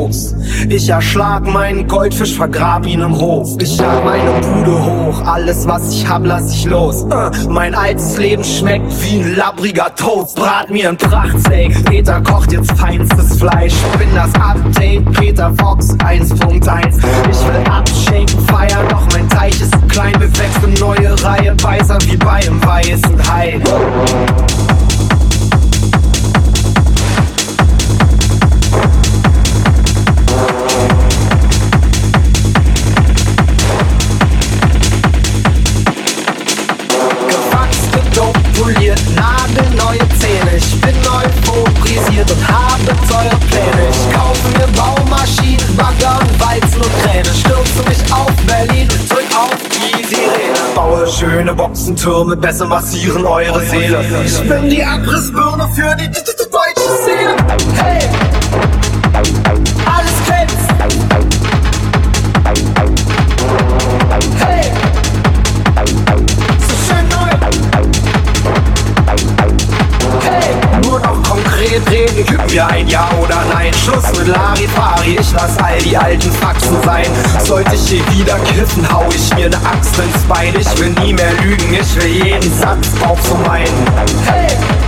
Koks. Ich erschlag meinen Goldfisch, vergrab ihn im Hof. Ich jag meine Bude hoch, alles was ich hab, lass ich los. Uh, mein altes Leben schmeckt wie ein labbriger Toast. Brat mir ein Prachtsteak, Peter kocht jetzt feinstes Fleisch. Bin das Update, Peter Fox 1.1. Ich will abschenken, feiern, doch mein Teich ist klein. Wir wechseln neue Reihe, weißer wie bei einem weißen Hai. Schöne Boxentürme besser massieren eure Seele. Ich bin die Abrissbirne für die deutsche Szene. Hey! Mir ein Ja oder Nein. Schluss mit Larifari, ich lass all die alten Faxen sein. Sollte ich hier wieder kiffen, hau ich mir ne Axt ins Bein. Ich will nie mehr lügen, ich will jeden Satz meinen. Hey!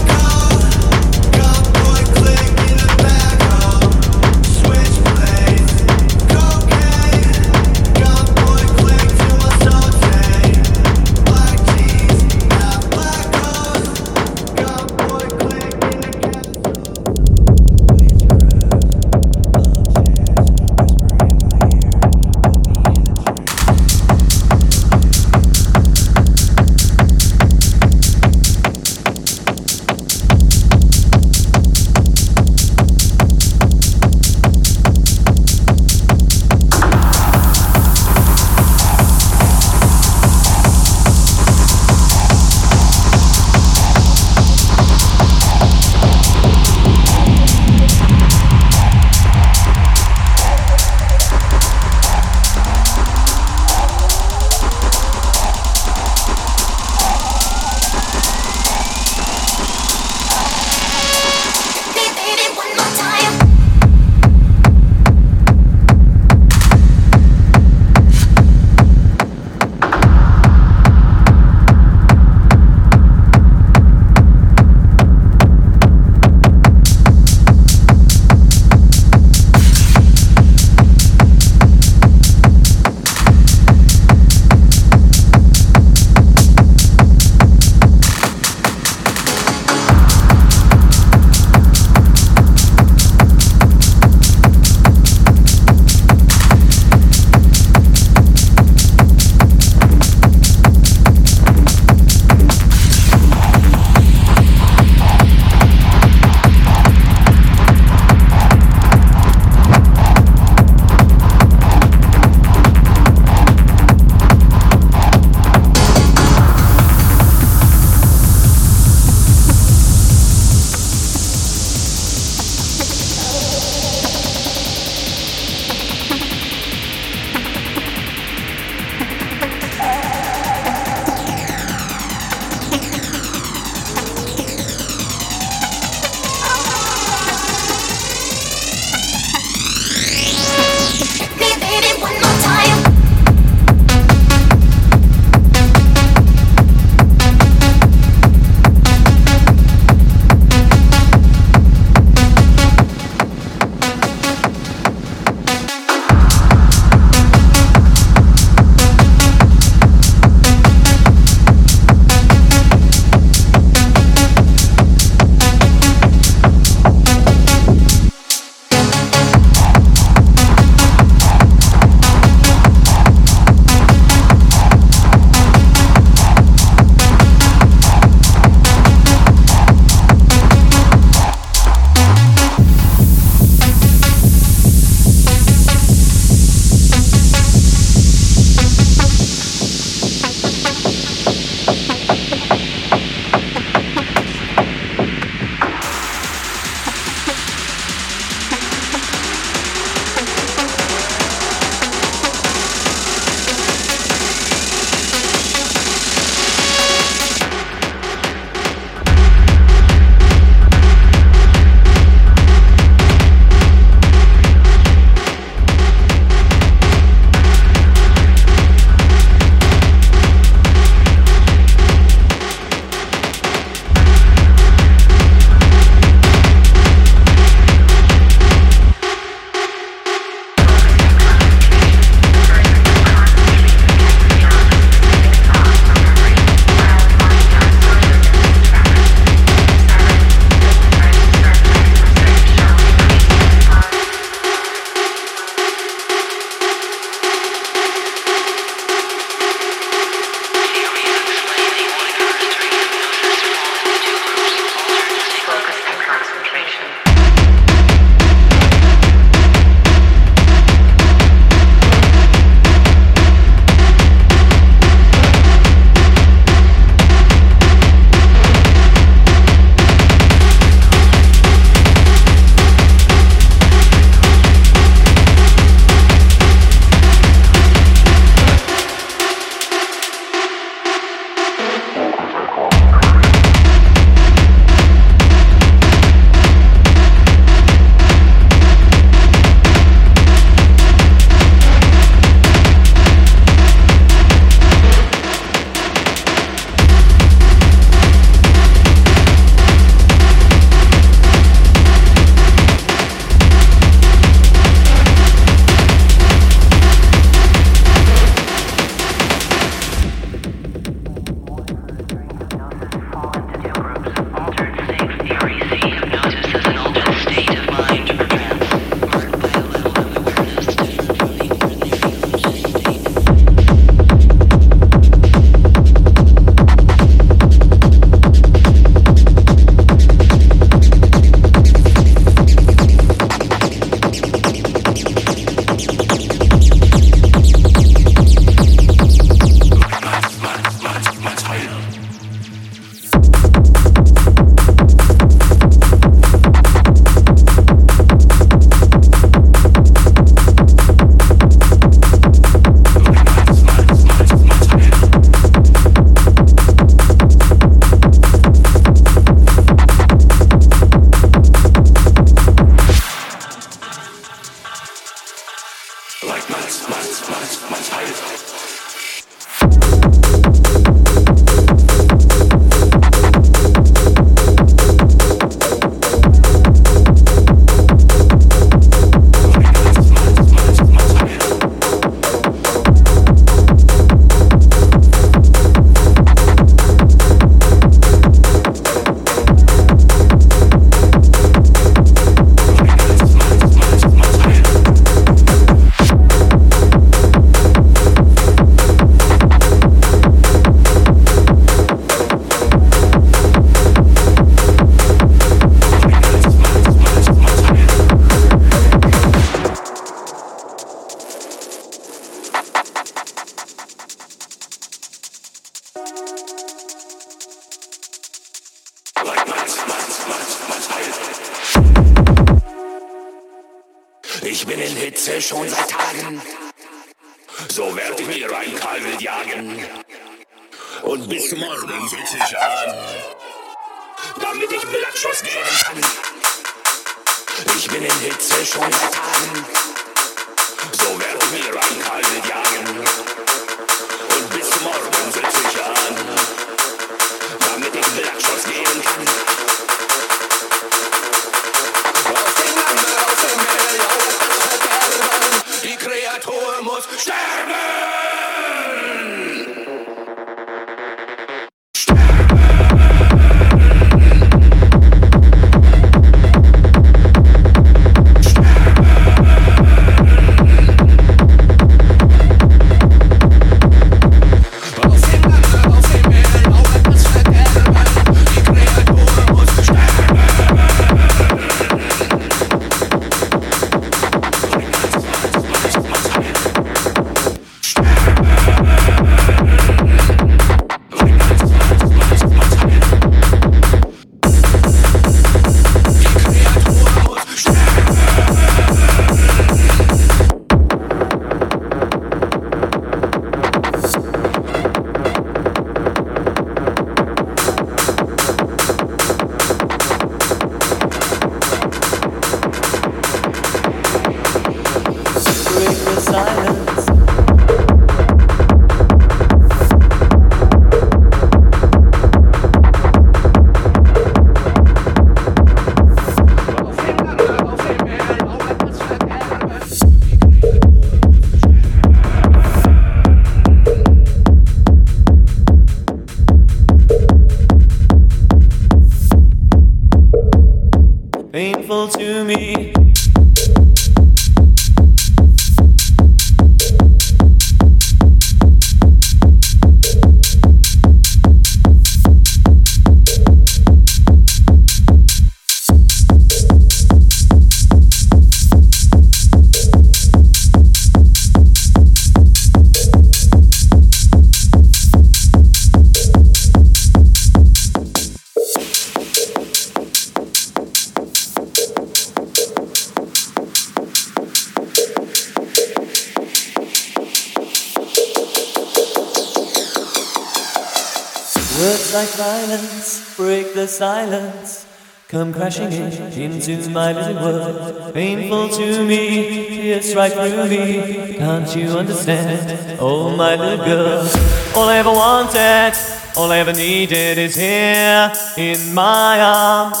Come crashing in into my little world. Painful to me, pierce right through me. Can't you understand? Oh, my little girl. All I ever wanted, all I ever needed is here in my arms.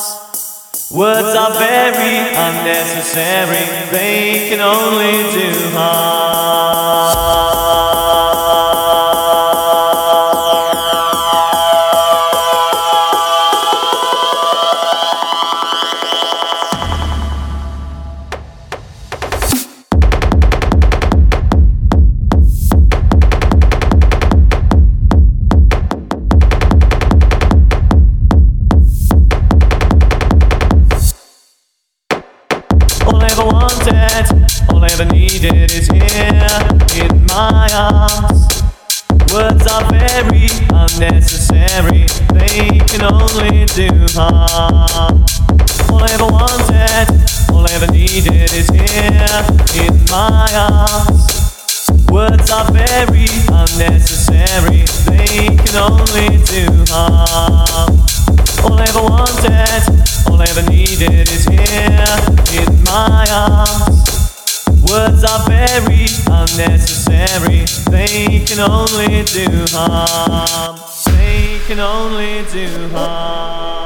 Words are very unnecessary, they can only do harm. ever wanted, all I ever needed is here in my arms. Words are very unnecessary, they can only do harm. All I ever wanted, all I ever needed is here in my arms. Words are very unnecessary, they can only do harm. All I ever wanted, all I ever needed is here in my arms. Words are very unnecessary, they can only do harm. They can only do harm.